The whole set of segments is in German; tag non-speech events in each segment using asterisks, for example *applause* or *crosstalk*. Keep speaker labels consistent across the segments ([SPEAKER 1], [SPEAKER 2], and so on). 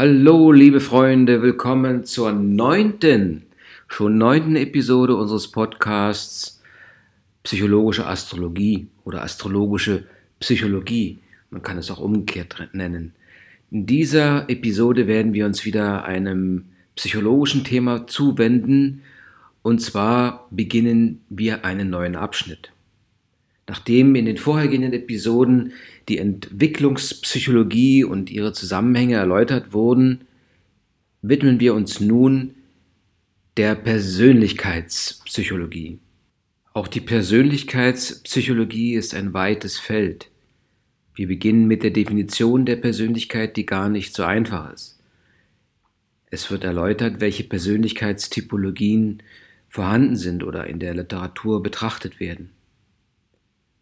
[SPEAKER 1] Hallo, liebe Freunde, willkommen zur neunten, schon neunten Episode unseres Podcasts Psychologische Astrologie oder astrologische Psychologie. Man kann es auch umgekehrt nennen. In dieser Episode werden wir uns wieder einem psychologischen Thema zuwenden und zwar beginnen wir einen neuen Abschnitt. Nachdem in den vorhergehenden Episoden die Entwicklungspsychologie und ihre Zusammenhänge erläutert wurden, widmen wir uns nun der Persönlichkeitspsychologie. Auch die Persönlichkeitspsychologie ist ein weites Feld. Wir beginnen mit der Definition der Persönlichkeit, die gar nicht so einfach ist. Es wird erläutert, welche Persönlichkeitstypologien vorhanden sind oder in der Literatur betrachtet werden.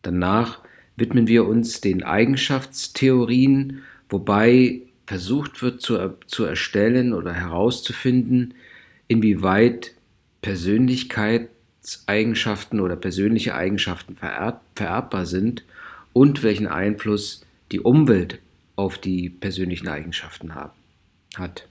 [SPEAKER 1] Danach widmen wir uns den Eigenschaftstheorien, wobei versucht wird zu, zu erstellen oder herauszufinden, inwieweit Persönlichkeitseigenschaften oder persönliche Eigenschaften vererb, vererbbar sind und welchen Einfluss die Umwelt auf die persönlichen Eigenschaften haben, hat.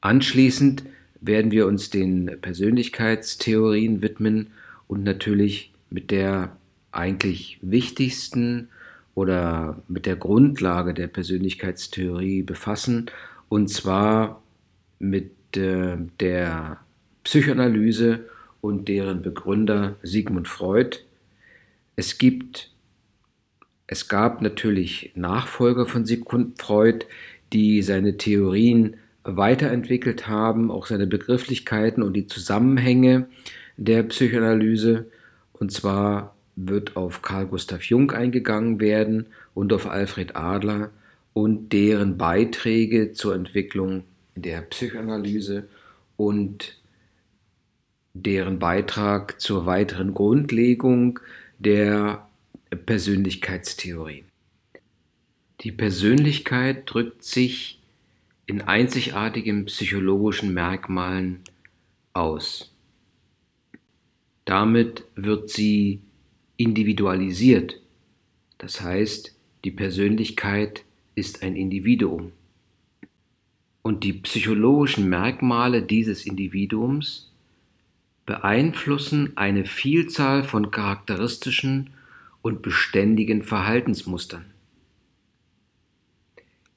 [SPEAKER 1] Anschließend werden wir uns den Persönlichkeitstheorien widmen und natürlich mit der eigentlich wichtigsten oder mit der Grundlage der Persönlichkeitstheorie befassen, und zwar mit äh, der Psychoanalyse und deren Begründer Sigmund Freud. Es gibt, es gab natürlich Nachfolger von Sigmund Freud, die seine Theorien weiterentwickelt haben, auch seine Begrifflichkeiten und die Zusammenhänge der Psychoanalyse. Und zwar wird auf Carl Gustav Jung eingegangen werden und auf Alfred Adler und deren Beiträge zur Entwicklung der Psychoanalyse und deren Beitrag zur weiteren Grundlegung der Persönlichkeitstheorie. Die Persönlichkeit drückt sich in einzigartigen psychologischen Merkmalen aus. Damit wird sie individualisiert. Das heißt, die Persönlichkeit ist ein Individuum. Und die psychologischen Merkmale dieses Individuums beeinflussen eine Vielzahl von charakteristischen und beständigen Verhaltensmustern.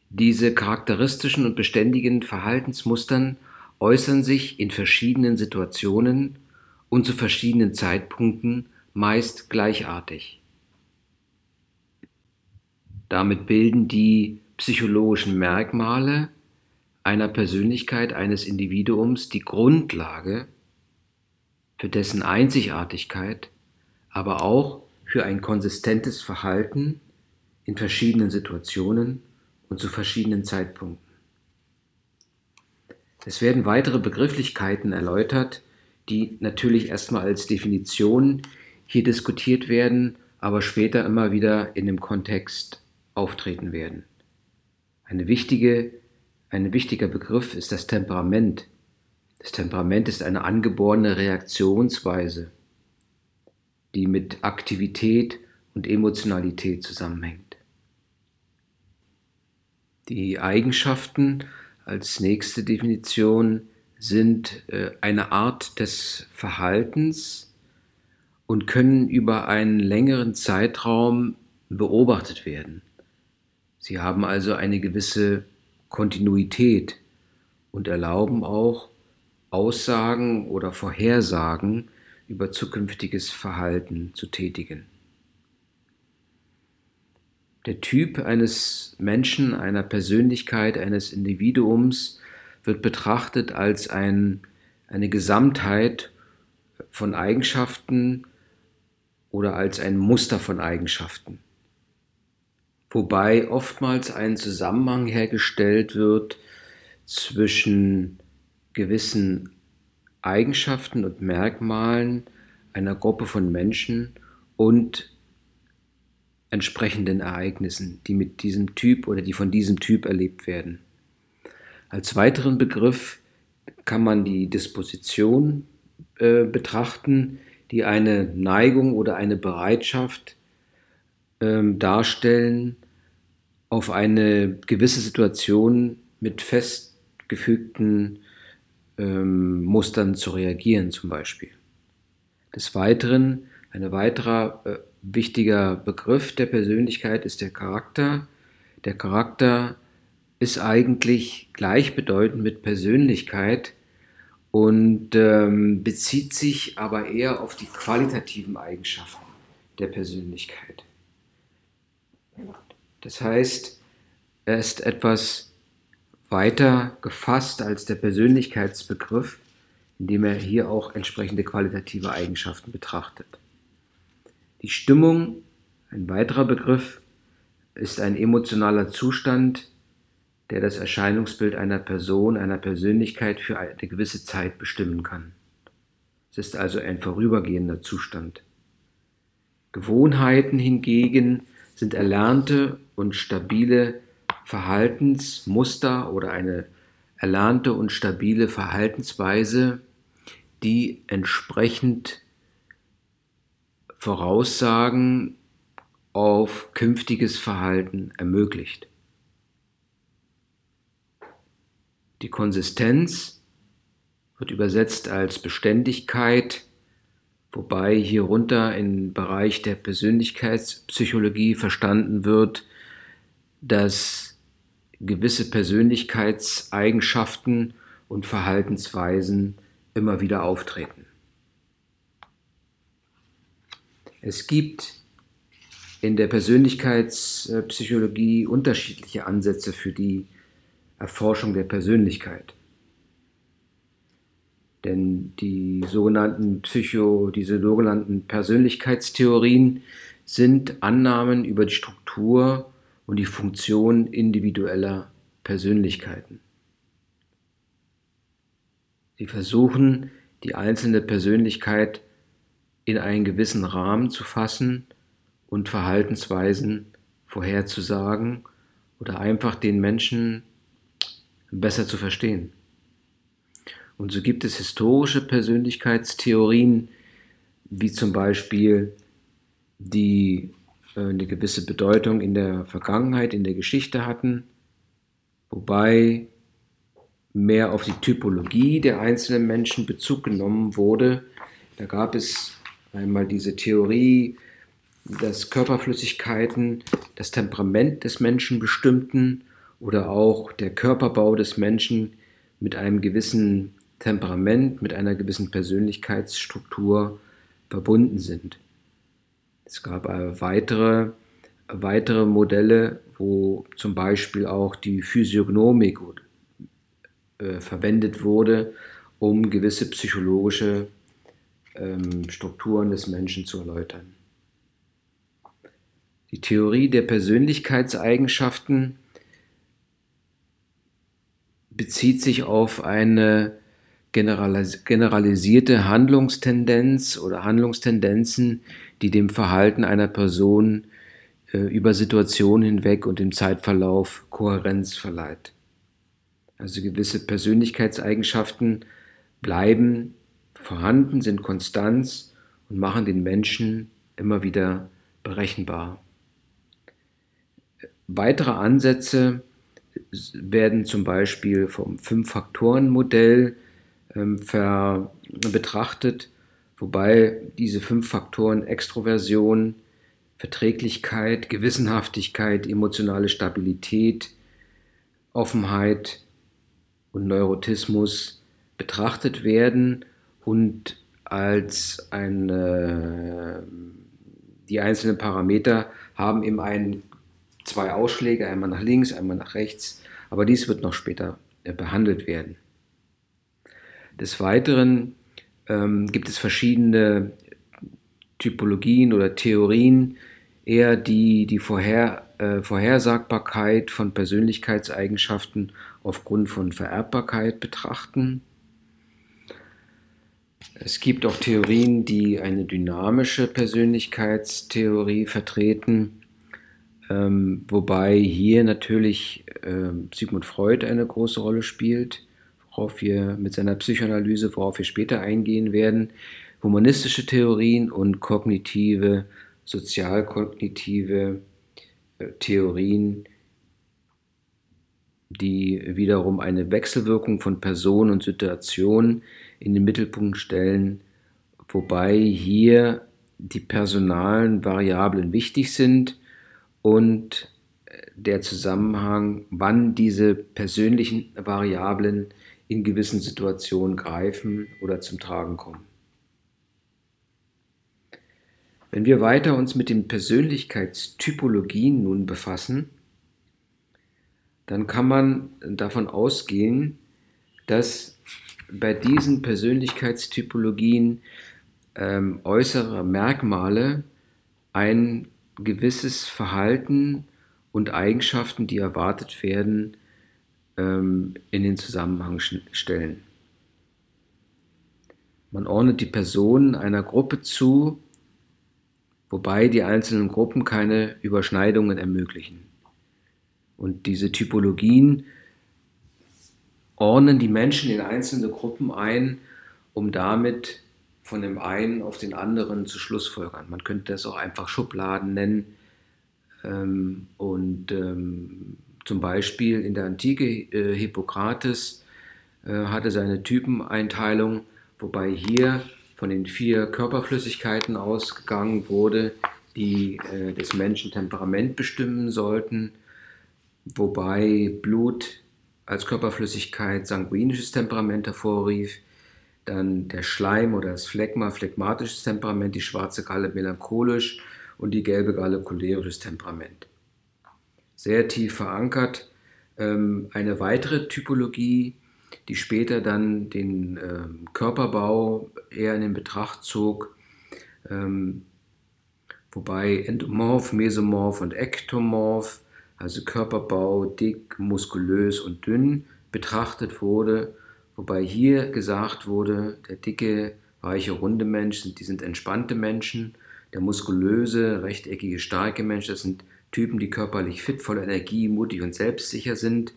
[SPEAKER 1] Diese charakteristischen und beständigen Verhaltensmustern äußern sich in verschiedenen Situationen und zu verschiedenen Zeitpunkten meist gleichartig. Damit bilden die psychologischen Merkmale einer Persönlichkeit eines Individuums die Grundlage für dessen Einzigartigkeit, aber auch für ein konsistentes Verhalten in verschiedenen Situationen und zu verschiedenen Zeitpunkten. Es werden weitere Begrifflichkeiten erläutert, die natürlich erstmal als Definition hier diskutiert werden, aber später immer wieder in dem Kontext auftreten werden. Eine wichtige, ein wichtiger Begriff ist das Temperament. Das Temperament ist eine angeborene Reaktionsweise, die mit Aktivität und Emotionalität zusammenhängt. Die Eigenschaften als nächste Definition sind äh, eine Art des Verhaltens, und können über einen längeren Zeitraum beobachtet werden. Sie haben also eine gewisse Kontinuität und erlauben auch Aussagen oder Vorhersagen über zukünftiges Verhalten zu tätigen. Der Typ eines Menschen, einer Persönlichkeit, eines Individuums wird betrachtet als ein, eine Gesamtheit von Eigenschaften, oder als ein Muster von Eigenschaften. Wobei oftmals ein Zusammenhang hergestellt wird zwischen gewissen Eigenschaften und Merkmalen einer Gruppe von Menschen und entsprechenden Ereignissen, die mit diesem Typ oder die von diesem Typ erlebt werden. Als weiteren Begriff kann man die Disposition äh, betrachten, die eine Neigung oder eine Bereitschaft ähm, darstellen, auf eine gewisse Situation mit festgefügten ähm, Mustern zu reagieren, zum Beispiel. Des Weiteren, ein weiterer äh, wichtiger Begriff der Persönlichkeit ist der Charakter. Der Charakter ist eigentlich gleichbedeutend mit Persönlichkeit und ähm, bezieht sich aber eher auf die qualitativen Eigenschaften der Persönlichkeit. Das heißt, er ist etwas weiter gefasst als der Persönlichkeitsbegriff, indem er hier auch entsprechende qualitative Eigenschaften betrachtet. Die Stimmung, ein weiterer Begriff, ist ein emotionaler Zustand, der das Erscheinungsbild einer Person, einer Persönlichkeit für eine gewisse Zeit bestimmen kann. Es ist also ein vorübergehender Zustand. Gewohnheiten hingegen sind erlernte und stabile Verhaltensmuster oder eine erlernte und stabile Verhaltensweise, die entsprechend Voraussagen auf künftiges Verhalten ermöglicht. Die Konsistenz wird übersetzt als Beständigkeit, wobei hierunter im Bereich der Persönlichkeitspsychologie verstanden wird, dass gewisse Persönlichkeitseigenschaften und Verhaltensweisen immer wieder auftreten. Es gibt in der Persönlichkeitspsychologie unterschiedliche Ansätze für die Erforschung der Persönlichkeit. Denn die sogenannten Psycho, diese sogenannten Persönlichkeitstheorien sind Annahmen über die Struktur und die Funktion individueller Persönlichkeiten. Sie versuchen, die einzelne Persönlichkeit in einen gewissen Rahmen zu fassen und Verhaltensweisen vorherzusagen oder einfach den Menschen besser zu verstehen. Und so gibt es historische Persönlichkeitstheorien, wie zum Beispiel die äh, eine gewisse Bedeutung in der Vergangenheit, in der Geschichte hatten, wobei mehr auf die Typologie der einzelnen Menschen Bezug genommen wurde. Da gab es einmal diese Theorie, dass Körperflüssigkeiten das Temperament des Menschen bestimmten oder auch der Körperbau des Menschen mit einem gewissen Temperament, mit einer gewissen Persönlichkeitsstruktur verbunden sind. Es gab weitere, weitere Modelle, wo zum Beispiel auch die Physiognomik äh, verwendet wurde, um gewisse psychologische ähm, Strukturen des Menschen zu erläutern. Die Theorie der Persönlichkeitseigenschaften bezieht sich auf eine generalisierte Handlungstendenz oder Handlungstendenzen, die dem Verhalten einer Person äh, über Situationen hinweg und im Zeitverlauf Kohärenz verleiht. Also gewisse Persönlichkeitseigenschaften bleiben vorhanden, sind Konstanz und machen den Menschen immer wieder berechenbar. Weitere Ansätze werden zum Beispiel vom Fünf-Faktoren-Modell ähm, betrachtet, wobei diese fünf Faktoren Extroversion, Verträglichkeit, Gewissenhaftigkeit, emotionale Stabilität, Offenheit und Neurotismus betrachtet werden und als eine, die einzelnen Parameter haben eben einen, zwei Ausschläge, einmal nach links, einmal nach rechts, aber dies wird noch später äh, behandelt werden. Des Weiteren ähm, gibt es verschiedene Typologien oder Theorien, eher die die Vorher, äh, Vorhersagbarkeit von Persönlichkeitseigenschaften aufgrund von Vererbbarkeit betrachten. Es gibt auch Theorien, die eine dynamische Persönlichkeitstheorie vertreten, ähm, wobei hier natürlich äh, Sigmund Freud eine große Rolle spielt worauf wir mit seiner Psychoanalyse, worauf wir später eingehen werden, humanistische Theorien und kognitive, sozialkognitive äh, Theorien, die wiederum eine Wechselwirkung von Person und Situation in den Mittelpunkt stellen, wobei hier die personalen Variablen wichtig sind und der Zusammenhang, wann diese persönlichen Variablen in gewissen Situationen greifen oder zum Tragen kommen. Wenn wir weiter uns mit den Persönlichkeitstypologien nun befassen, dann kann man davon ausgehen, dass bei diesen Persönlichkeitstypologien ähm, äußere Merkmale ein gewisses Verhalten und Eigenschaften, die erwartet werden, ähm, in den Zusammenhang stellen. Man ordnet die Personen einer Gruppe zu, wobei die einzelnen Gruppen keine Überschneidungen ermöglichen. Und diese Typologien ordnen die Menschen in einzelne Gruppen ein, um damit von dem einen auf den anderen zu schlussfolgern. Man könnte das auch einfach Schubladen nennen. Ähm, und ähm, zum Beispiel in der Antike äh, Hippokrates äh, hatte seine Typeneinteilung, wobei hier von den vier Körperflüssigkeiten ausgegangen wurde, die äh, des Menschen Temperament bestimmen sollten wobei Blut als Körperflüssigkeit sanguinisches Temperament hervorrief, dann der Schleim oder das Phlegma phlegmatisches Temperament, die schwarze Galle melancholisch und die gelbe Galle cholerisches Temperament. Sehr tief verankert. Ähm, eine weitere Typologie, die später dann den ähm, Körperbau eher in den Betracht zog, ähm, wobei Endomorph, Mesomorph und Ektomorph also Körperbau dick, muskulös und dünn betrachtet wurde, wobei hier gesagt wurde, der dicke, weiche, runde Mensch, die sind entspannte Menschen, der muskulöse, rechteckige, starke Mensch, das sind Typen, die körperlich fit, voller Energie, mutig und selbstsicher sind,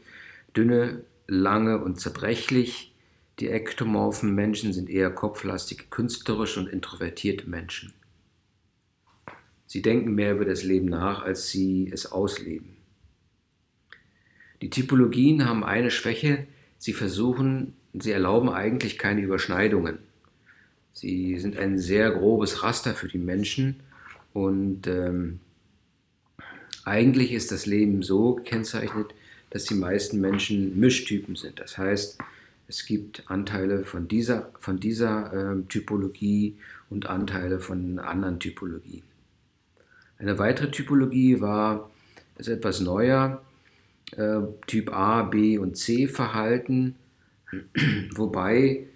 [SPEAKER 1] dünne, lange und zerbrechlich. Die ektomorphen Menschen sind eher kopflastige, künstlerische und introvertierte Menschen. Sie denken mehr über das Leben nach, als sie es ausleben. Die Typologien haben eine Schwäche, sie versuchen, sie erlauben eigentlich keine Überschneidungen. Sie sind ein sehr grobes Raster für die Menschen und ähm, eigentlich ist das Leben so gekennzeichnet, dass die meisten Menschen Mischtypen sind. Das heißt, es gibt Anteile von dieser, von dieser äh, Typologie und Anteile von anderen Typologien. Eine weitere Typologie war, ist etwas neuer, äh, Typ A, B und C Verhalten, wobei,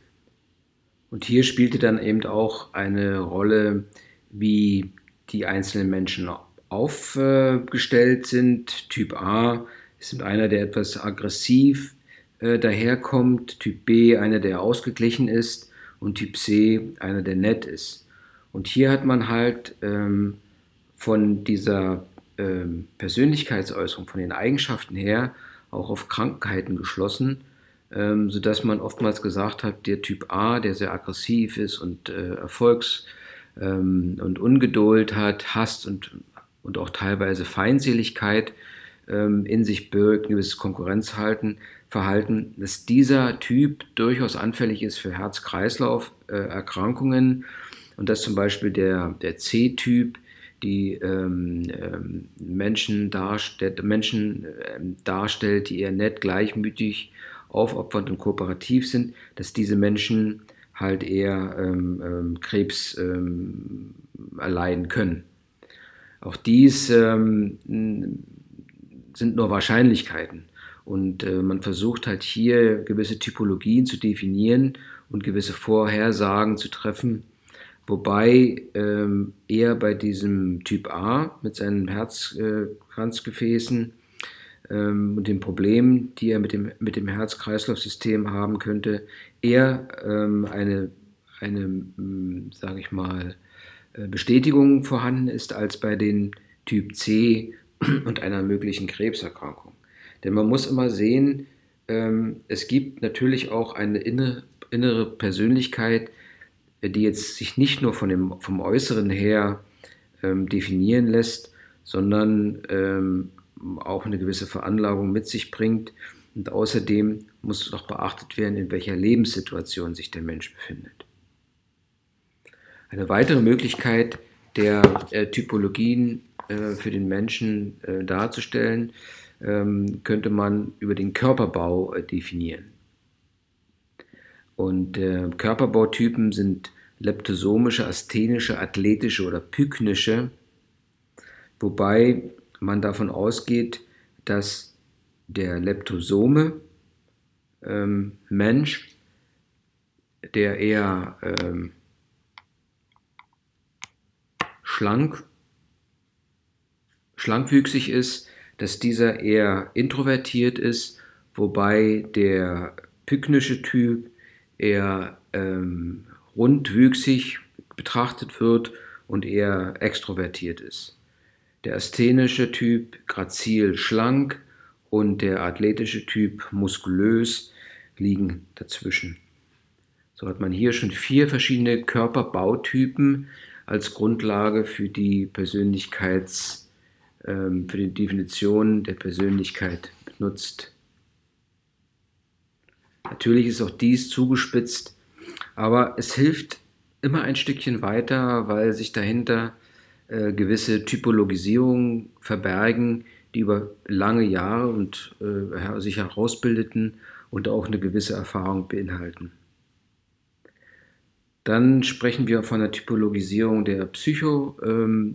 [SPEAKER 1] und hier spielte dann eben auch eine Rolle, wie die einzelnen Menschen aufgestellt sind. Typ A ist einer, der etwas aggressiv äh, daherkommt, Typ B einer, der ausgeglichen ist und Typ C einer, der nett ist. Und hier hat man halt ähm, von dieser ähm, Persönlichkeitsäußerung, von den Eigenschaften her auch auf Krankheiten geschlossen, ähm, sodass man oftmals gesagt hat, der Typ A, der sehr aggressiv ist und äh, Erfolgs- ähm, und Ungeduld hat, hasst und, und auch teilweise Feindseligkeit ähm, in sich birgt, ein gewisses Konkurrenzhalten, Verhalten, dass dieser Typ durchaus anfällig ist für Herz-Kreislauf-Erkrankungen äh, und dass zum Beispiel der, der C-Typ die ähm, ähm, Menschen, darstellt, Menschen ähm, darstellt, die eher nett, gleichmütig, aufopfernd und kooperativ sind, dass diese Menschen halt eher ähm, ähm, Krebs ähm, erleiden können. Auch dies sind nur Wahrscheinlichkeiten. Und äh, man versucht halt hier gewisse Typologien zu definieren und gewisse Vorhersagen zu treffen, Wobei ähm, er bei diesem Typ A mit seinen Herzkranzgefäßen ähm, und den Problemen, die er mit dem, mit dem Herz-Kreislauf-System haben könnte, eher ähm, eine, eine hm, sage ich mal, äh, Bestätigung vorhanden ist als bei den Typ C *clears throat* und einer möglichen Krebserkrankung. Denn man muss immer sehen, ähm, es gibt natürlich auch eine innere Persönlichkeit, die jetzt sich nicht nur von dem, vom Äußeren her ähm, definieren lässt, sondern ähm, auch eine gewisse Veranlagung mit sich bringt, Und außerdem muss noch beachtet werden, in welcher Lebenssituation sich der Mensch befindet. Eine weitere Möglichkeit der äh, Typologien äh, für den Menschen äh, darzustellen, ähm, könnte man über den Körperbau äh, definieren. Und äh, Körperbautypen sind leptosomische, asthenische, athletische oder pyknische, wobei man davon ausgeht, dass der Leptosome ähm, Mensch, der eher ähm, schlank, schlankwüchsig ist, dass dieser eher introvertiert ist, wobei der pyknische Typ eher ähm, rundwüchsig betrachtet wird und eher extrovertiert ist. Der asthenische Typ grazil schlank und der athletische Typ muskulös liegen dazwischen. So hat man hier schon vier verschiedene Körperbautypen als Grundlage für die Persönlichkeits, ähm, für die Definition der Persönlichkeit benutzt. Natürlich ist auch dies zugespitzt, aber es hilft immer ein Stückchen weiter, weil sich dahinter äh, gewisse Typologisierungen verbergen, die über lange Jahre und äh, sich herausbildeten und auch eine gewisse Erfahrung beinhalten. Dann sprechen wir von der Typologisierung der Psycho, ähm,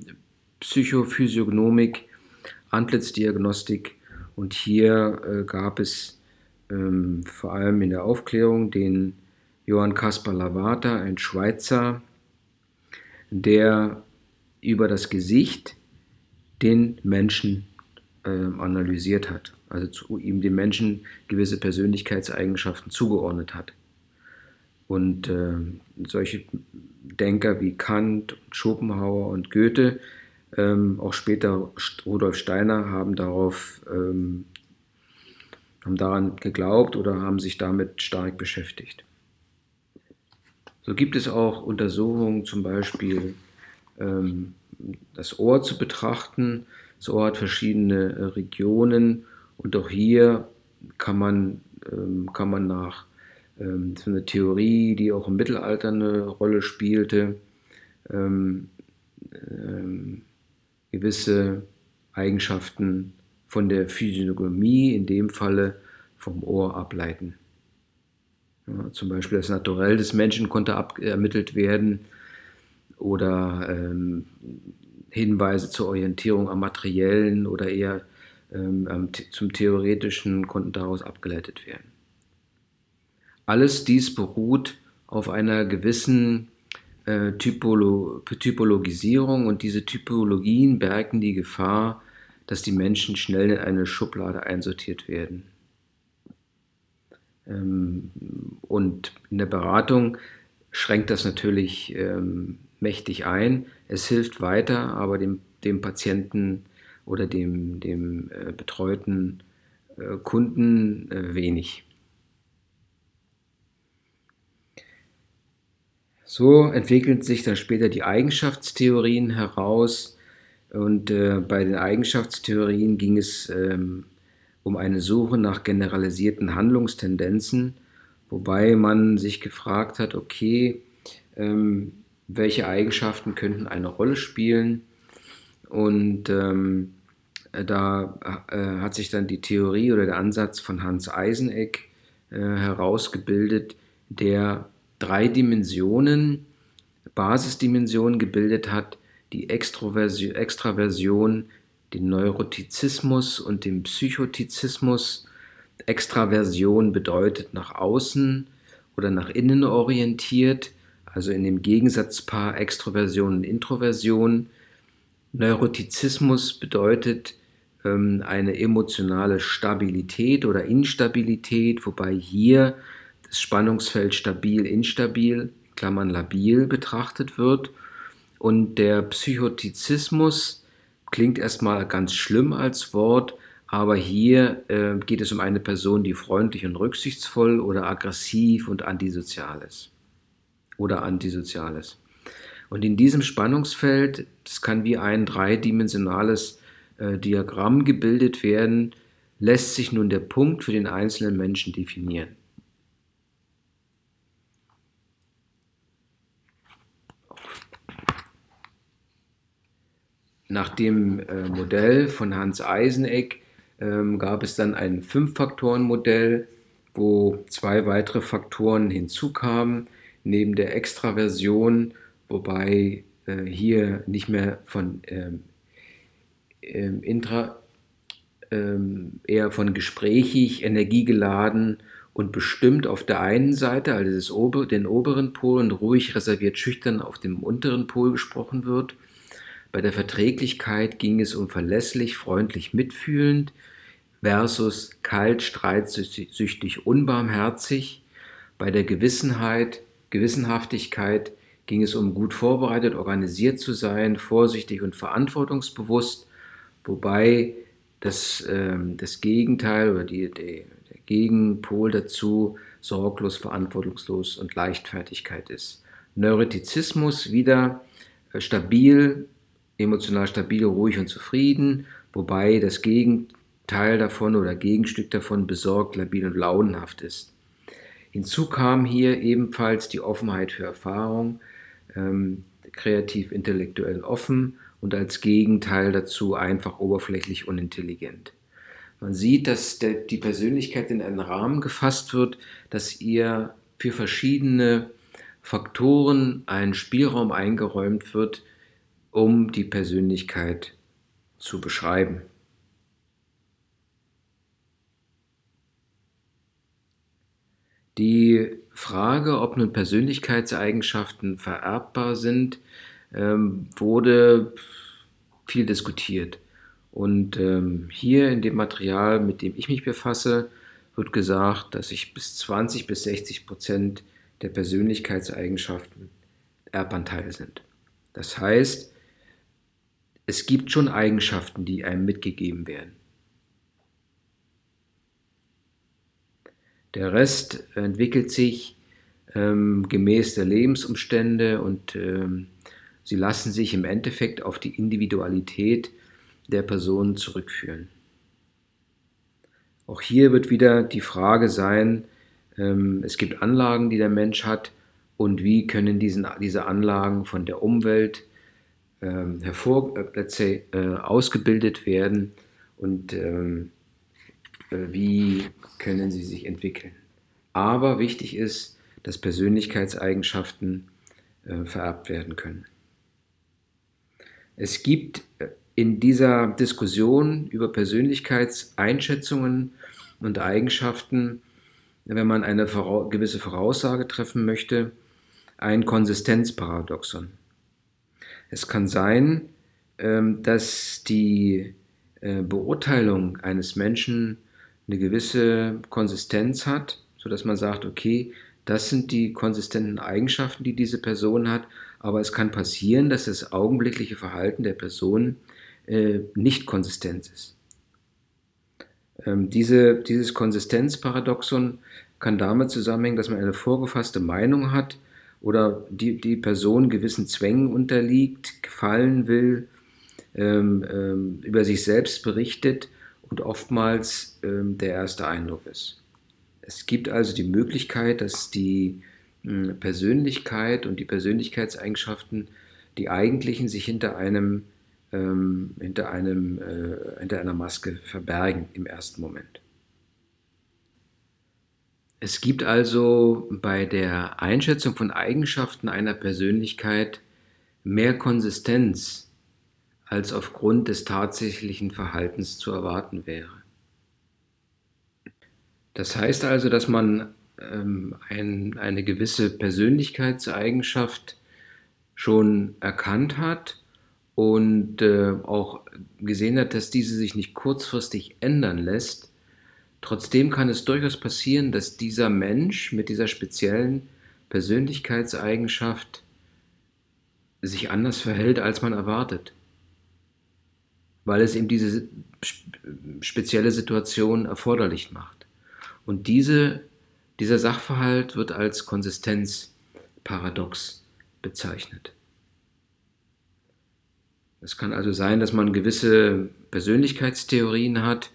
[SPEAKER 1] Psychophysiognomik, Antlitzdiagnostik und hier äh, gab es ähm, vor allem in der Aufklärung den Johann Caspar Lavata, ein Schweizer, der über das Gesicht den Menschen äh, analysiert hat, also zu ihm dem Menschen gewisse Persönlichkeitseigenschaften zugeordnet hat. Und äh, solche Denker wie Kant, Schopenhauer und Goethe, ähm, auch später Rudolf Steiner, haben darauf ähm, haben daran geglaubt oder haben sich damit stark beschäftigt. So gibt es auch Untersuchungen, zum Beispiel ähm, das Ohr zu betrachten. Das Ohr hat verschiedene äh, Regionen und auch hier kann man, ähm, kann man nach ähm, eine Theorie, die auch im Mittelalter eine Rolle spielte, ähm, ähm, gewisse Eigenschaften von der Physiognomie, in dem Falle vom Ohr, ableiten. Ja, zum Beispiel das Naturell des Menschen konnte ermittelt werden oder ähm, Hinweise zur Orientierung am Materiellen oder eher ähm, zum Theoretischen konnten daraus abgeleitet werden. Alles dies beruht auf einer gewissen äh, Typolo Typologisierung und diese Typologien bergen die Gefahr, dass die Menschen schnell in eine Schublade einsortiert werden. Ähm, und in der Beratung schränkt das natürlich ähm, mächtig ein. Es hilft weiter, aber dem, dem Patienten oder dem, dem äh, betreuten äh, Kunden äh, wenig. So entwickeln sich dann später die Eigenschaftstheorien heraus, und äh, bei den Eigenschaftstheorien ging es ähm, um eine Suche nach generalisierten Handlungstendenzen, wobei man sich gefragt hat, okay, ähm, welche Eigenschaften könnten eine Rolle spielen? Und ähm, da äh, hat sich dann die Theorie oder der Ansatz von Hans Eiseneck äh, herausgebildet, der drei Dimensionen, Basisdimensionen gebildet hat, die Extroversion, Extraversion, den Neurotizismus und den Psychotizismus. Extraversion bedeutet nach außen oder nach innen orientiert, also in dem Gegensatzpaar Extroversion und Introversion. Neurotizismus bedeutet ähm, eine emotionale Stabilität oder Instabilität, wobei hier das Spannungsfeld stabil-instabil, Klammern labil betrachtet wird und der Psychotizismus klingt erstmal ganz schlimm als Wort, aber hier äh, geht es um eine Person, die freundlich und rücksichtsvoll oder aggressiv und antisozial ist. Oder antisozial ist. Und in diesem Spannungsfeld, das kann wie ein dreidimensionales äh, Diagramm gebildet werden, lässt sich nun der Punkt für den einzelnen Menschen definieren. Nach dem äh, Modell von Hans Eiseneck ähm, gab es dann ein Fünf-Faktoren-Modell, wo zwei weitere Faktoren hinzukamen, neben der Extraversion, wobei äh, hier nicht mehr von ähm, ähm, intra, ähm, eher von gesprächig, energiegeladen und bestimmt auf der einen Seite, also Ober, den oberen Pol und ruhig reserviert schüchtern auf dem unteren Pol gesprochen wird. Bei der Verträglichkeit ging es um verlässlich, freundlich, mitfühlend versus kalt, streitsüchtig, unbarmherzig. Bei der Gewissenheit, Gewissenhaftigkeit ging es um gut vorbereitet, organisiert zu sein, vorsichtig und verantwortungsbewusst, wobei das, ähm, das Gegenteil oder die, die, der Gegenpol dazu sorglos, verantwortungslos und Leichtfertigkeit ist. Neurotizismus wieder äh, stabil, emotional stabil, ruhig und zufrieden, wobei das Gegenteil davon oder Gegenstück davon besorgt, labil und launenhaft ist. Hinzu kam hier ebenfalls die Offenheit für Erfahrung, ähm, kreativ intellektuell offen und als Gegenteil dazu einfach oberflächlich unintelligent. Man sieht, dass der, die Persönlichkeit in einen Rahmen gefasst wird, dass ihr für verschiedene Faktoren ein Spielraum eingeräumt wird, um die Persönlichkeit zu beschreiben. Die Frage, ob nun Persönlichkeitseigenschaften vererbbar sind, ähm, wurde viel diskutiert. Und ähm, hier in dem Material, mit dem ich mich befasse, wird gesagt, dass sich bis 20 bis 60 Prozent der Persönlichkeitseigenschaften Erbanteile sind. Das heißt, es gibt schon Eigenschaften, die einem mitgegeben werden. Der Rest entwickelt sich ähm, gemäß der Lebensumstände und ähm, sie lassen sich im Endeffekt auf die Individualität der Person zurückführen. Auch hier wird wieder die Frage sein, ähm, es gibt Anlagen, die der Mensch hat und wie können diesen, diese Anlagen von der Umwelt ähm, hervor, äh, äh, ausgebildet werden und ähm, äh, wie können sie sich entwickeln. Aber wichtig ist, dass Persönlichkeitseigenschaften äh, vererbt werden können. Es gibt äh, in dieser Diskussion über Persönlichkeitseinschätzungen und Eigenschaften, wenn man eine gewisse Voraussage treffen möchte, ein Konsistenzparadoxon. Es kann sein, ähm, dass die äh, Beurteilung eines Menschen eine gewisse Konsistenz hat, sodass man sagt, okay, das sind die konsistenten Eigenschaften, die diese Person hat, aber es kann passieren, dass das augenblickliche Verhalten der Person äh, nicht konsistent ist. Ähm, diese, dieses Konsistenzparadoxon kann damit zusammenhängen, dass man eine vorgefasste Meinung hat oder die, die Person gewissen Zwängen unterliegt, gefallen will, ähm, ähm, über sich selbst berichtet und oftmals ähm, der erste Eindruck ist. Es gibt also die Möglichkeit, dass die hm, Persönlichkeit und die Persönlichkeitseigenschaften, die eigentlichen, sich hinter einem, ähm, hinter einem, äh, hinter einer Maske verbergen im ersten Moment. Es gibt also bei der Einschätzung von Eigenschaften einer Persönlichkeit mehr Konsistenz, als aufgrund des tatsächlichen Verhaltens zu erwarten wäre. Das heißt also, dass man ähm, ein, eine gewisse Persönlichkeitseigenschaft schon erkannt hat und äh, auch gesehen hat, dass diese sich nicht kurzfristig ändern lässt. Trotzdem kann es durchaus passieren, dass dieser Mensch mit dieser speziellen Persönlichkeitseigenschaft sich anders verhält, als man erwartet, weil es ihm diese spezielle Situation erforderlich macht. Und diese, dieser Sachverhalt wird als Konsistenzparadox bezeichnet. Es kann also sein, dass man gewisse Persönlichkeitstheorien hat,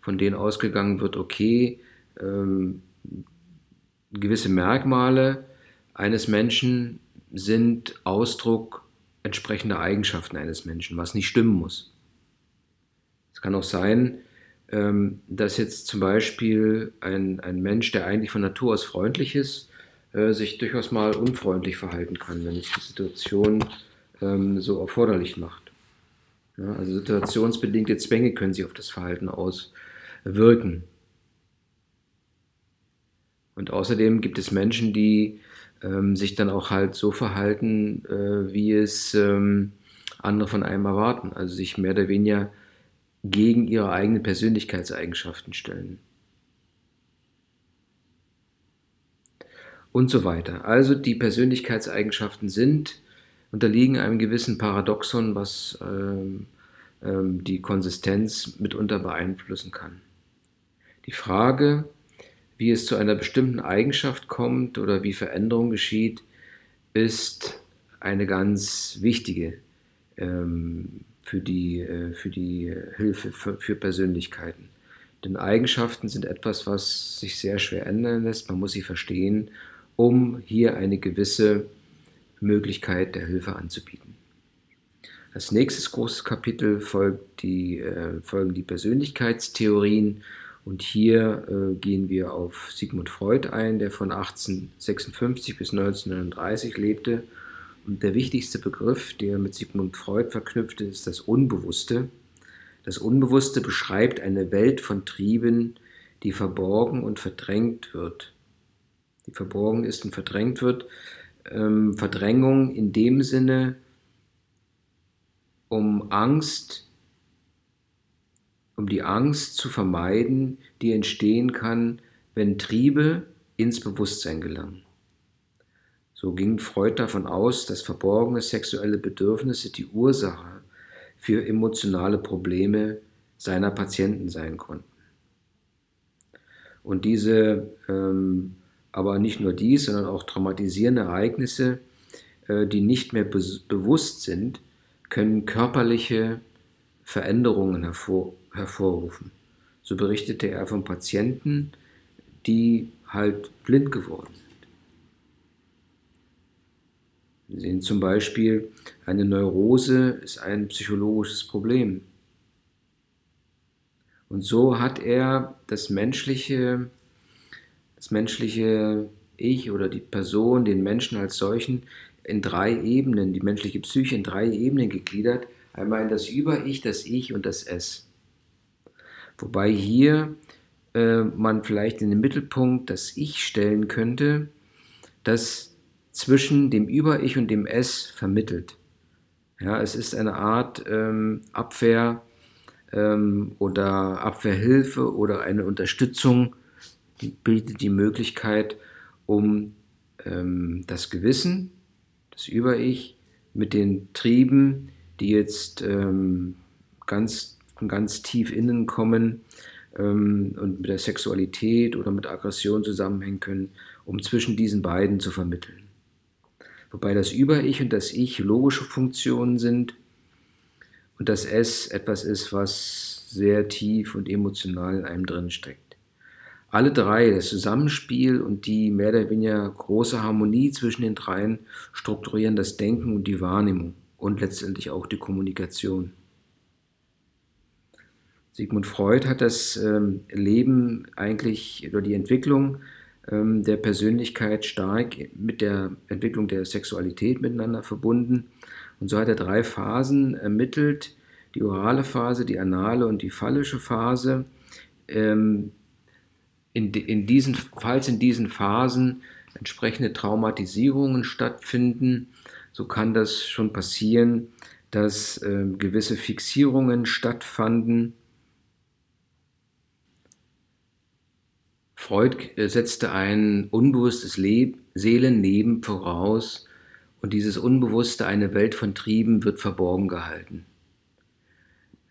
[SPEAKER 1] von denen ausgegangen wird, okay, ähm, gewisse Merkmale eines Menschen sind Ausdruck entsprechender Eigenschaften eines Menschen, was nicht stimmen muss. Kann auch sein, ähm, dass jetzt zum Beispiel ein, ein Mensch, der eigentlich von Natur aus freundlich ist, äh, sich durchaus mal unfreundlich verhalten kann, wenn es die Situation ähm, so erforderlich macht. Ja, also situationsbedingte Zwänge können sich auf das Verhalten auswirken. Und außerdem gibt es Menschen, die ähm, sich dann auch halt so verhalten, äh, wie es ähm, andere von einem erwarten. Also sich mehr oder weniger gegen ihre eigenen Persönlichkeitseigenschaften stellen. Und so weiter. Also die Persönlichkeitseigenschaften sind, unterliegen einem gewissen Paradoxon, was ähm, ähm, die Konsistenz mitunter beeinflussen kann. Die Frage, wie es zu einer bestimmten Eigenschaft kommt oder wie Veränderung geschieht, ist eine ganz wichtige ähm, für, die, äh, für die Hilfe für, für Persönlichkeiten. Denn Eigenschaften sind etwas, was sich sehr schwer ändern lässt. Man muss sie verstehen, um hier eine gewisse Möglichkeit der Hilfe anzubieten. Als nächstes großes Kapitel folgt die, äh, folgen die Persönlichkeitstheorien und hier äh, gehen wir auf Sigmund Freud ein, der von 1856 bis 1939 lebte. Und der wichtigste Begriff, der mit Sigmund Freud verknüpft ist, ist das Unbewusste. Das Unbewusste beschreibt eine Welt von Trieben, die verborgen und verdrängt wird. Die verborgen ist und verdrängt wird. Ähm, Verdrängung in dem Sinne, um Angst um die Angst zu vermeiden, die entstehen kann, wenn Triebe ins Bewusstsein gelangen. So ging Freud davon aus, dass verborgene sexuelle Bedürfnisse die Ursache für emotionale Probleme seiner Patienten sein konnten. Und diese, ähm, aber nicht nur dies, sondern auch traumatisierende Ereignisse, äh, die nicht mehr be bewusst sind, können körperliche Veränderungen hervor, hervorrufen. So berichtete er von Patienten, die halt blind geworden sind. Wir sehen zum Beispiel, eine Neurose ist ein psychologisches Problem. Und so hat er das menschliche, das menschliche Ich oder die Person, den Menschen als solchen, in drei Ebenen, die menschliche Psyche in drei Ebenen gegliedert. Einmal in das Über-Ich, das Ich und das Es. Wobei hier äh, man vielleicht in den Mittelpunkt das Ich stellen könnte, das zwischen dem Über-Ich und dem Es vermittelt. Ja, es ist eine Art ähm, Abwehr ähm, oder Abwehrhilfe oder eine Unterstützung, die bietet die Möglichkeit, um ähm, das Gewissen, das Über-Ich, mit den Trieben, die jetzt ähm, ganz ganz tief innen kommen ähm, und mit der Sexualität oder mit Aggression zusammenhängen können, um zwischen diesen beiden zu vermitteln. Wobei das Über-Ich und das Ich logische Funktionen sind und das Es etwas ist, was sehr tief und emotional in einem drin steckt. Alle drei, das Zusammenspiel und die mehr oder weniger große Harmonie zwischen den dreien, strukturieren das Denken und die Wahrnehmung und letztendlich auch die Kommunikation. Sigmund Freud hat das ähm, Leben eigentlich oder die Entwicklung der Persönlichkeit stark mit der Entwicklung der Sexualität miteinander verbunden. Und so hat er drei Phasen ermittelt, die orale Phase, die anale und die phallische Phase. Ähm, in, in diesen, falls in diesen Phasen entsprechende Traumatisierungen stattfinden, so kann das schon passieren, dass äh, gewisse Fixierungen stattfanden Freud äh, setzte ein unbewusstes Leb Seelenleben voraus und dieses Unbewusste, eine Welt von Trieben, wird verborgen gehalten.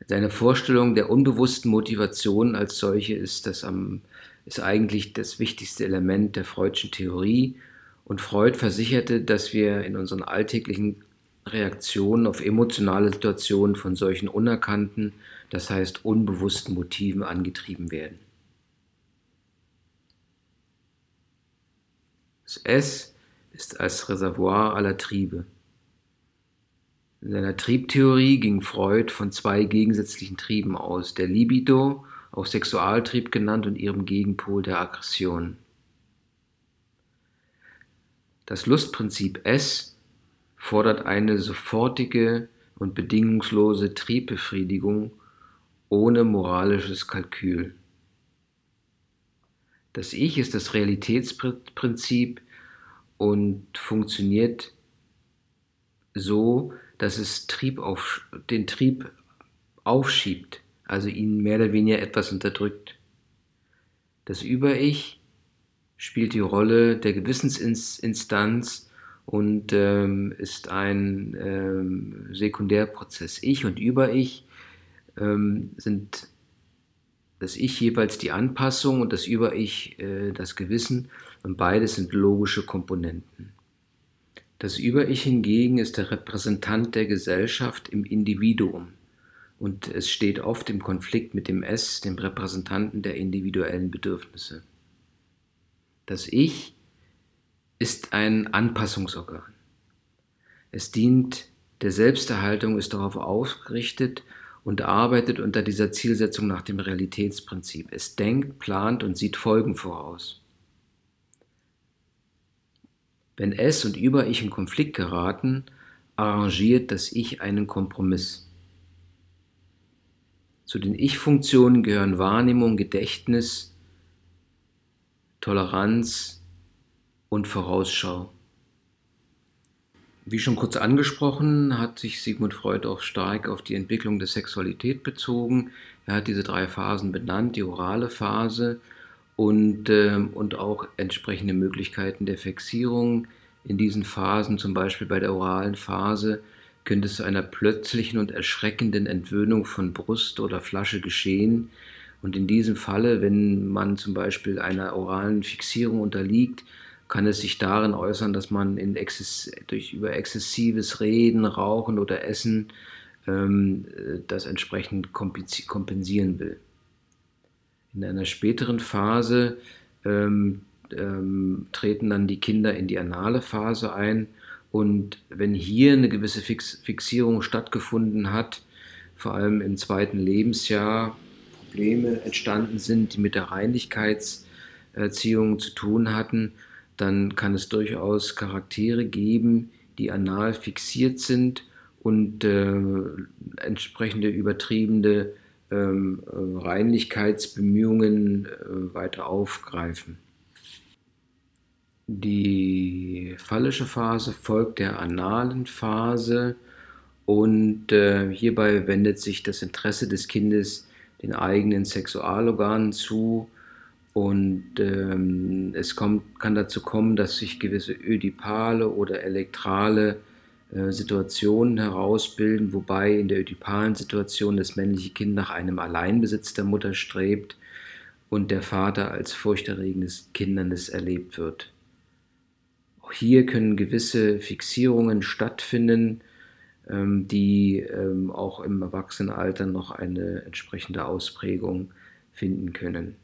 [SPEAKER 1] Seine Vorstellung der unbewussten Motivation als solche ist, das am, ist eigentlich das wichtigste Element der Freudschen Theorie und Freud versicherte, dass wir in unseren alltäglichen Reaktionen auf emotionale Situationen von solchen unerkannten, das heißt unbewussten Motiven angetrieben werden. Das S ist als Reservoir aller Triebe. In seiner Triebtheorie ging Freud von zwei gegensätzlichen Trieben aus, der Libido, auch Sexualtrieb genannt, und ihrem Gegenpol der Aggression. Das Lustprinzip S fordert eine sofortige und bedingungslose Triebbefriedigung ohne moralisches Kalkül. Das Ich ist das Realitätsprinzip und funktioniert so, dass es Trieb auf, den Trieb aufschiebt, also ihn mehr oder weniger etwas unterdrückt. Das Über-Ich spielt die Rolle der Gewissensinstanz und ähm, ist ein ähm, Sekundärprozess. Ich und Über-Ich ähm, sind das Ich jeweils die Anpassung und das Über-Ich äh, das Gewissen und beides sind logische Komponenten. Das Über-Ich hingegen ist der Repräsentant der Gesellschaft im Individuum und es steht oft im Konflikt mit dem S, dem Repräsentanten der individuellen Bedürfnisse. Das Ich ist ein Anpassungsorgan. Es dient der Selbsterhaltung, ist darauf ausgerichtet und arbeitet unter dieser Zielsetzung nach dem Realitätsprinzip. Es denkt, plant und sieht Folgen voraus. Wenn es und Über-Ich in Konflikt geraten, arrangiert das Ich einen Kompromiss. Zu den Ich-Funktionen gehören Wahrnehmung, Gedächtnis, Toleranz und Vorausschau. Wie schon kurz angesprochen, hat sich Sigmund Freud auch stark auf die Entwicklung der Sexualität bezogen. Er hat diese drei Phasen benannt, die orale Phase und, äh, und auch entsprechende Möglichkeiten der Fixierung in diesen Phasen, zum Beispiel bei der oralen Phase, könnte es zu einer plötzlichen und erschreckenden Entwöhnung von Brust oder Flasche geschehen. Und in diesem Falle, wenn man zum Beispiel einer oralen Fixierung unterliegt, kann es sich darin äußern, dass man in Exzess durch über exzessives Reden, Rauchen oder Essen ähm, das entsprechend kompensieren will. In einer späteren Phase ähm, ähm, treten dann die Kinder in die anale Phase ein und wenn hier eine gewisse Fix Fixierung stattgefunden hat, vor allem im zweiten Lebensjahr Probleme entstanden sind, die mit der Reinlichkeitserziehung zu tun hatten, dann kann es durchaus Charaktere geben, die anal fixiert sind und äh, entsprechende übertriebene ähm, Reinlichkeitsbemühungen äh, weiter aufgreifen. Die phallische Phase folgt der analen Phase und äh, hierbei wendet sich das Interesse des Kindes den eigenen Sexualorganen zu und ähm, es kommt, kann dazu kommen, dass sich gewisse ödipale oder elektrale äh, Situationen herausbilden, wobei in der ödipalen Situation das männliche Kind nach einem Alleinbesitz der Mutter strebt und der Vater als furchterregendes Kindernis erlebt wird. Auch hier können gewisse Fixierungen stattfinden, ähm, die ähm, auch im Erwachsenenalter noch eine entsprechende Ausprägung finden können.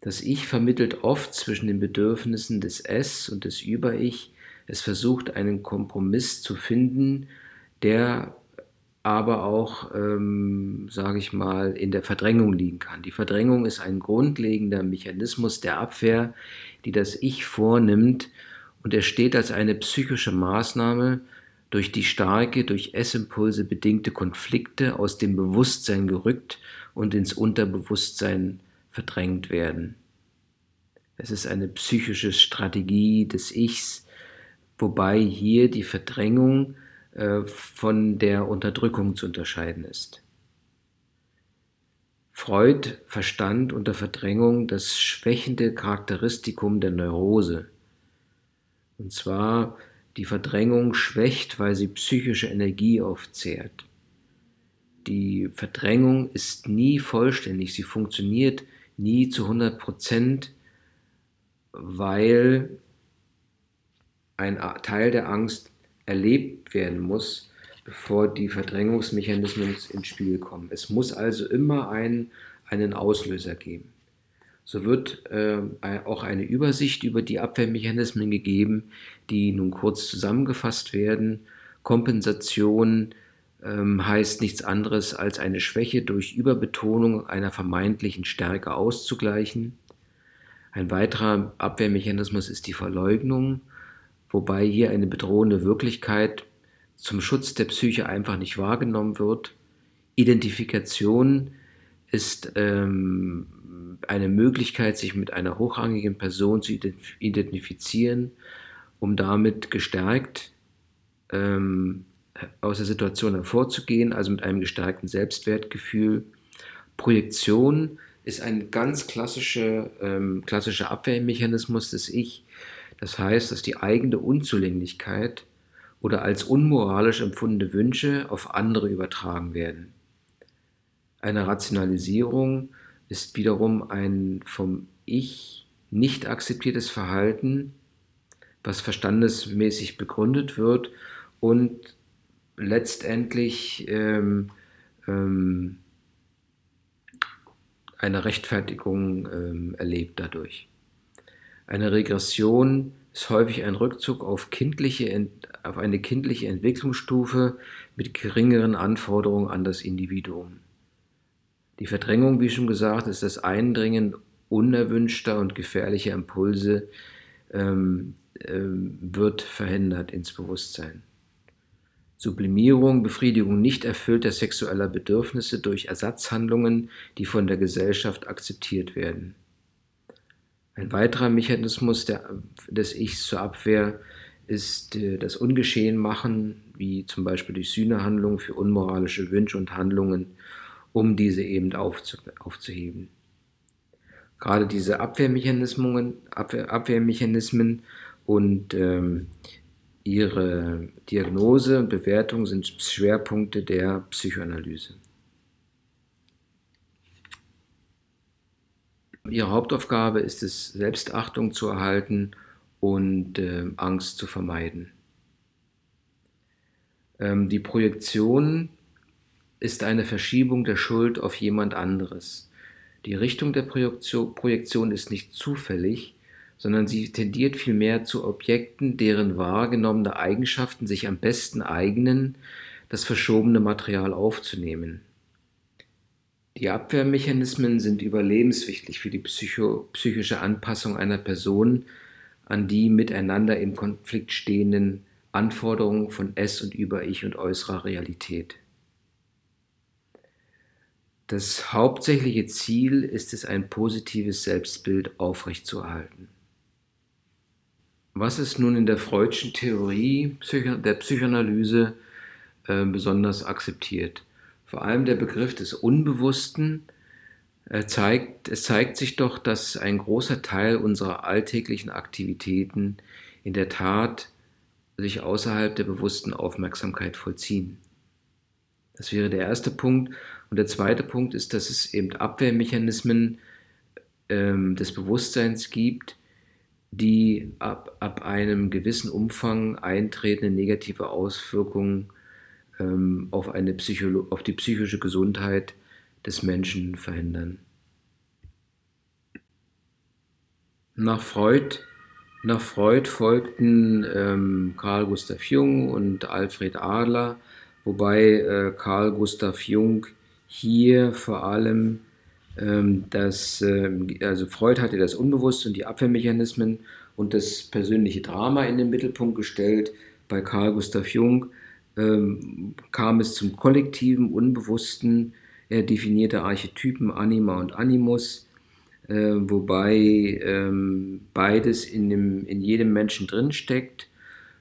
[SPEAKER 1] Das Ich vermittelt oft zwischen den Bedürfnissen des Es und des Über-Ich. Es versucht einen Kompromiss zu finden, der aber auch, ähm, sage ich mal, in der Verdrängung liegen kann. Die Verdrängung ist ein grundlegender Mechanismus der Abwehr, die das Ich vornimmt und er steht als eine psychische Maßnahme durch die starke, durch Essimpulse bedingte Konflikte aus dem Bewusstsein gerückt und ins Unterbewusstsein verdrängt werden. Es ist eine psychische Strategie des Ichs, wobei hier die Verdrängung äh, von der Unterdrückung zu unterscheiden ist. Freud verstand unter Verdrängung das schwächende Charakteristikum der Neurose. Und zwar die Verdrängung schwächt, weil sie psychische Energie aufzehrt. Die Verdrängung ist nie vollständig, sie funktioniert nie zu 100 Prozent, weil ein Teil der Angst erlebt werden muss, bevor die Verdrängungsmechanismen ins Spiel kommen. Es muss also immer ein, einen Auslöser geben. So wird äh, auch eine Übersicht über die Abwehrmechanismen gegeben, die nun kurz zusammengefasst werden. Kompensation ähm, heißt nichts anderes als eine Schwäche durch Überbetonung einer vermeintlichen Stärke auszugleichen. Ein weiterer Abwehrmechanismus ist die Verleugnung, wobei hier eine bedrohende Wirklichkeit zum Schutz der Psyche einfach nicht wahrgenommen wird. Identifikation ist ähm, eine Möglichkeit, sich mit einer hochrangigen Person zu identifizieren, um damit gestärkt ähm, aus der Situation hervorzugehen, also mit einem gestärkten Selbstwertgefühl. Projektion ist ein ganz klassischer, ähm, klassischer Abwehrmechanismus des Ich. Das heißt, dass die eigene Unzulänglichkeit oder als unmoralisch empfundene Wünsche auf andere übertragen werden. Eine Rationalisierung ist wiederum ein vom Ich nicht akzeptiertes Verhalten, was verstandesmäßig begründet wird und letztendlich ähm, ähm, eine Rechtfertigung ähm, erlebt dadurch. Eine Regression ist häufig ein Rückzug auf, kindliche, auf eine kindliche Entwicklungsstufe mit geringeren Anforderungen an das Individuum. Die Verdrängung, wie schon gesagt, ist das Eindringen unerwünschter und gefährlicher Impulse ähm, ähm, wird verhindert ins Bewusstsein. Sublimierung, Befriedigung nicht erfüllter sexueller Bedürfnisse durch Ersatzhandlungen, die von der Gesellschaft akzeptiert werden. Ein weiterer Mechanismus der, des Ichs zur Abwehr ist äh, das Ungeschehen machen, wie zum Beispiel durch Sühnehandlungen für unmoralische Wünsche und Handlungen, um diese eben aufzu, aufzuheben. Gerade diese Abwehrmechanismen, Abwehr, Abwehrmechanismen und ähm, Ihre Diagnose und Bewertung sind Schwerpunkte der Psychoanalyse. Ihre Hauptaufgabe ist es, Selbstachtung zu erhalten und äh, Angst zu vermeiden. Ähm, die Projektion ist eine Verschiebung der Schuld auf jemand anderes. Die Richtung der Projektion, Projektion ist nicht zufällig, sondern sie tendiert vielmehr zu Objekten, deren wahrgenommene Eigenschaften sich am besten eignen, das verschobene Material aufzunehmen. Die Abwehrmechanismen sind überlebenswichtig für die psycho psychische Anpassung einer Person an die miteinander im Konflikt stehenden Anforderungen von Es und Über-Ich und äußerer Realität. Das hauptsächliche Ziel ist es, ein positives Selbstbild aufrechtzuerhalten. Was ist nun in der Freudschen Theorie der Psychoanalyse äh, besonders akzeptiert? Vor allem der Begriff des Unbewussten äh, zeigt, es zeigt sich doch, dass ein großer Teil unserer alltäglichen Aktivitäten in der Tat sich außerhalb der bewussten Aufmerksamkeit vollziehen. Das wäre der erste Punkt. Und der zweite Punkt ist, dass es eben Abwehrmechanismen ähm, des Bewusstseins gibt, die ab, ab einem gewissen Umfang eintretende negative Auswirkungen ähm, auf, eine auf die psychische Gesundheit des Menschen verhindern. Nach Freud, nach Freud folgten ähm, Carl Gustav Jung und Alfred Adler, wobei äh, Carl Gustav Jung hier vor allem ähm, das, äh, also Freud hatte das Unbewusste und die Abwehrmechanismen und das persönliche Drama in den Mittelpunkt gestellt. Bei Carl Gustav Jung ähm, kam es zum kollektiven, unbewussten. Er definierte Archetypen Anima und Animus, äh, wobei ähm, beides in, dem, in jedem Menschen drinsteckt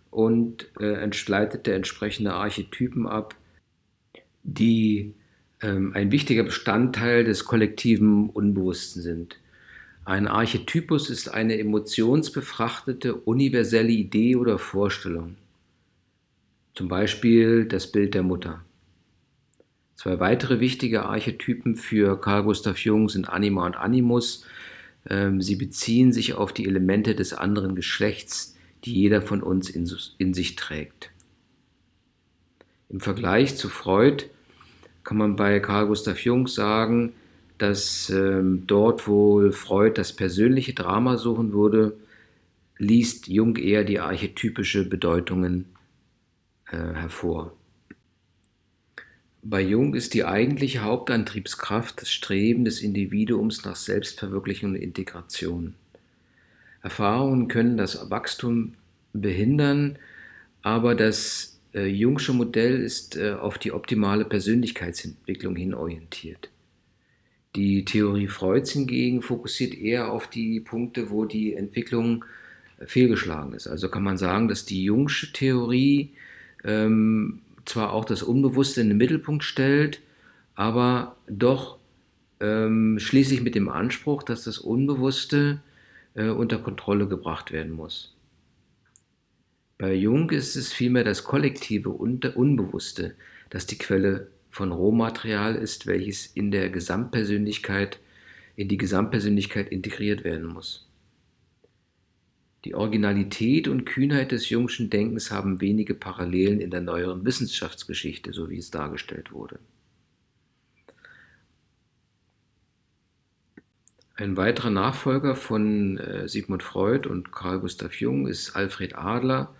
[SPEAKER 1] und äh, leitete entsprechende Archetypen ab, die ähm, ein wichtiger Bestandteil des kollektiven Unbewussten sind. Ein Archetypus ist eine emotionsbefrachtete universelle Idee oder Vorstellung. Zum Beispiel das Bild der Mutter. Zwei weitere wichtige Archetypen für Carl Gustav Jung sind Anima und Animus. Ähm, sie beziehen sich auf die Elemente des anderen Geschlechts, die jeder von uns in sich trägt. Im Vergleich zu Freud kann man bei Carl Gustav Jung sagen, dass ähm, dort, wo Freud das persönliche Drama suchen würde, liest Jung eher die archetypische Bedeutungen äh, hervor. Bei Jung ist die eigentliche Hauptantriebskraft das Streben des Individuums nach Selbstverwirklichung und Integration. Erfahrungen können das Wachstum behindern, aber das äh, Jungsche Modell ist äh, auf die optimale Persönlichkeitsentwicklung hin orientiert. Die Theorie Freuds hingegen fokussiert eher auf die Punkte, wo die Entwicklung äh, fehlgeschlagen ist. Also kann man sagen, dass die Jungsche Theorie ähm, zwar auch das Unbewusste in den Mittelpunkt stellt, aber doch ähm, schließlich mit dem Anspruch, dass das Unbewusste äh, unter Kontrolle gebracht werden muss. Bei Jung ist es vielmehr das kollektive Unbewusste, das die Quelle von Rohmaterial ist, welches in der Gesamtpersönlichkeit, in die Gesamtpersönlichkeit integriert werden muss. Die Originalität und Kühnheit des Jungschen Denkens haben wenige Parallelen in der neueren Wissenschaftsgeschichte, so wie es dargestellt wurde. Ein weiterer Nachfolger von äh, Sigmund Freud und Carl Gustav Jung ist Alfred Adler.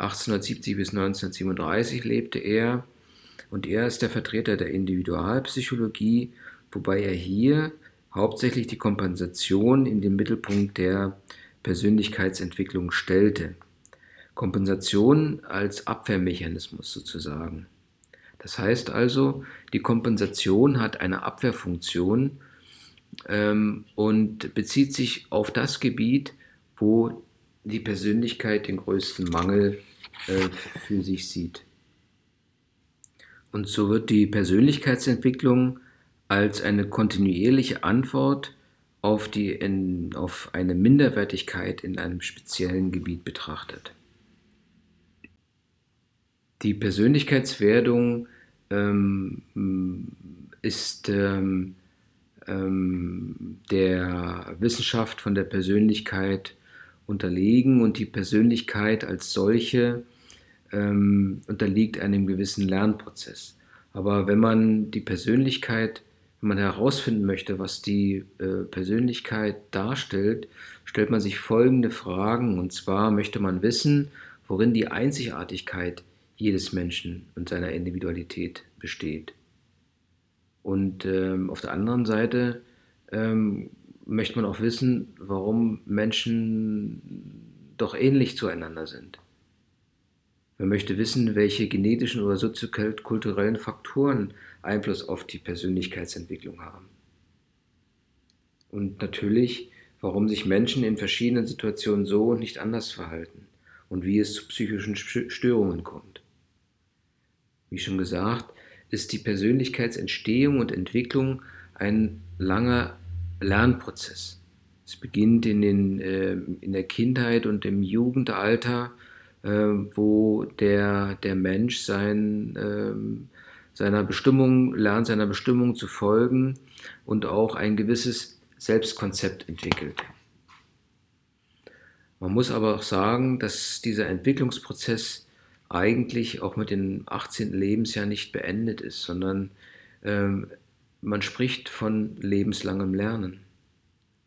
[SPEAKER 1] 1870 bis 1937 lebte er und er ist der Vertreter der Individualpsychologie, wobei er hier hauptsächlich die Kompensation in den Mittelpunkt der Persönlichkeitsentwicklung stellte. Kompensation als Abwehrmechanismus sozusagen. Das heißt also, die Kompensation hat eine Abwehrfunktion ähm, und bezieht sich auf das Gebiet, wo die Persönlichkeit den größten Mangel für sich sieht. Und so wird die Persönlichkeitsentwicklung als eine kontinuierliche Antwort auf, die in, auf eine Minderwertigkeit in einem speziellen Gebiet betrachtet. Die Persönlichkeitswerdung ähm, ist ähm, ähm, der Wissenschaft von der Persönlichkeit unterlegen und die Persönlichkeit als solche ähm, unterliegt einem gewissen Lernprozess. Aber wenn man die Persönlichkeit, wenn man herausfinden möchte, was die äh, Persönlichkeit darstellt, stellt man sich folgende Fragen. Und zwar möchte man wissen, worin die Einzigartigkeit jedes Menschen und seiner Individualität besteht. Und ähm, auf der anderen Seite ähm, möchte man auch wissen, warum Menschen doch ähnlich zueinander sind. Man möchte wissen, welche genetischen oder soziokulturellen Faktoren Einfluss auf die Persönlichkeitsentwicklung haben. Und natürlich, warum sich Menschen in verschiedenen Situationen so und nicht anders verhalten und wie es zu psychischen Störungen kommt. Wie schon gesagt, ist die Persönlichkeitsentstehung und Entwicklung ein langer Lernprozess. Es beginnt in, den, äh, in der Kindheit und im Jugendalter, wo der, der Mensch sein, äh, seiner Bestimmung lernt, seiner Bestimmung zu folgen und auch ein gewisses Selbstkonzept entwickelt. Man muss aber auch sagen, dass dieser Entwicklungsprozess eigentlich auch mit dem 18. Lebensjahr nicht beendet ist, sondern ähm, man spricht von lebenslangem Lernen.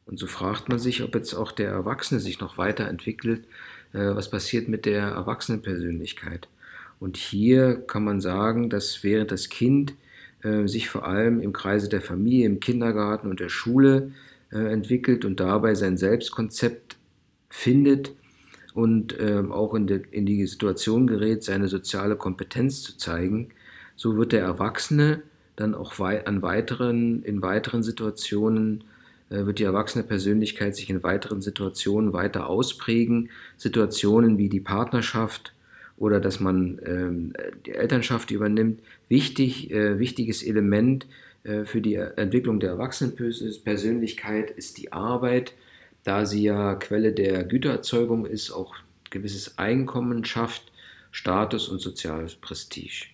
[SPEAKER 1] Und so fragt man sich, ob jetzt auch der Erwachsene sich noch weiterentwickelt, was passiert mit der Erwachsenenpersönlichkeit. Und hier kann man sagen, dass während das Kind äh, sich vor allem im Kreise der Familie, im Kindergarten und der Schule äh, entwickelt und dabei sein Selbstkonzept findet, und ähm, auch in, in die Situation gerät, seine soziale Kompetenz zu zeigen, so wird der Erwachsene dann auch an weiteren, in weiteren Situationen äh, wird die erwachsene Persönlichkeit sich in weiteren Situationen weiter ausprägen. Situationen wie die Partnerschaft oder dass man ähm, die Elternschaft übernimmt. Wichtig, äh, wichtiges Element äh, für die Entwicklung der Erwachsenenpersönlichkeit ist die Arbeit, da sie ja Quelle der Gütererzeugung ist, auch gewisses Einkommen schafft, Status und soziales Prestige.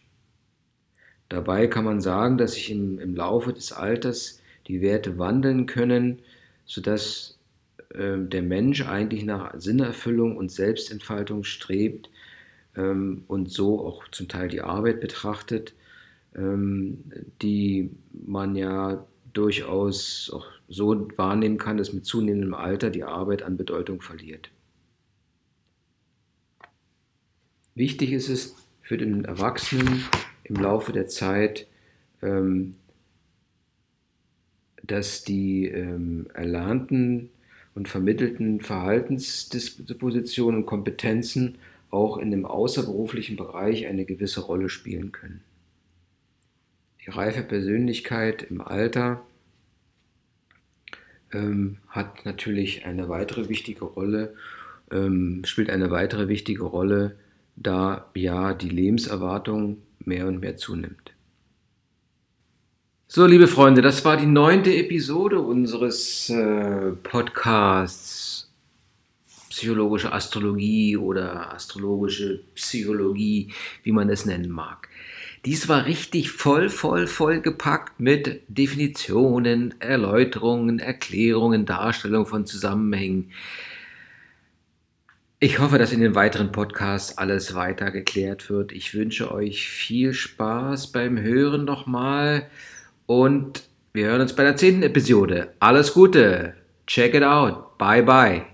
[SPEAKER 1] Dabei kann man sagen, dass sich im, im Laufe des Alters die Werte wandeln können, sodass äh, der Mensch eigentlich nach Sinnerfüllung und Selbstentfaltung strebt, ähm, und so auch zum Teil die Arbeit betrachtet, ähm, die man ja durchaus auch so wahrnehmen kann, dass mit zunehmendem Alter die Arbeit an Bedeutung verliert. Wichtig ist es für den Erwachsenen im Laufe der Zeit, ähm, dass die ähm, erlernten und vermittelten Verhaltensdispositionen und Kompetenzen auch in dem außerberuflichen Bereich eine gewisse Rolle spielen können. Die reife Persönlichkeit im Alter ähm, hat natürlich eine weitere wichtige Rolle, ähm, spielt eine weitere wichtige Rolle, da ja die Lebenserwartung mehr und mehr zunimmt. So, liebe Freunde, das war die neunte Episode unseres äh, Podcasts Psychologische Astrologie oder astrologische Psychologie, wie man es nennen mag. Dies war richtig voll, voll, voll gepackt mit Definitionen, Erläuterungen, Erklärungen, Darstellung von Zusammenhängen. Ich hoffe, dass in den weiteren Podcasts alles weiter geklärt wird. Ich wünsche euch viel Spaß beim Hören nochmal. Und wir hören uns bei der zehnten Episode. Alles Gute. Check it out. Bye bye.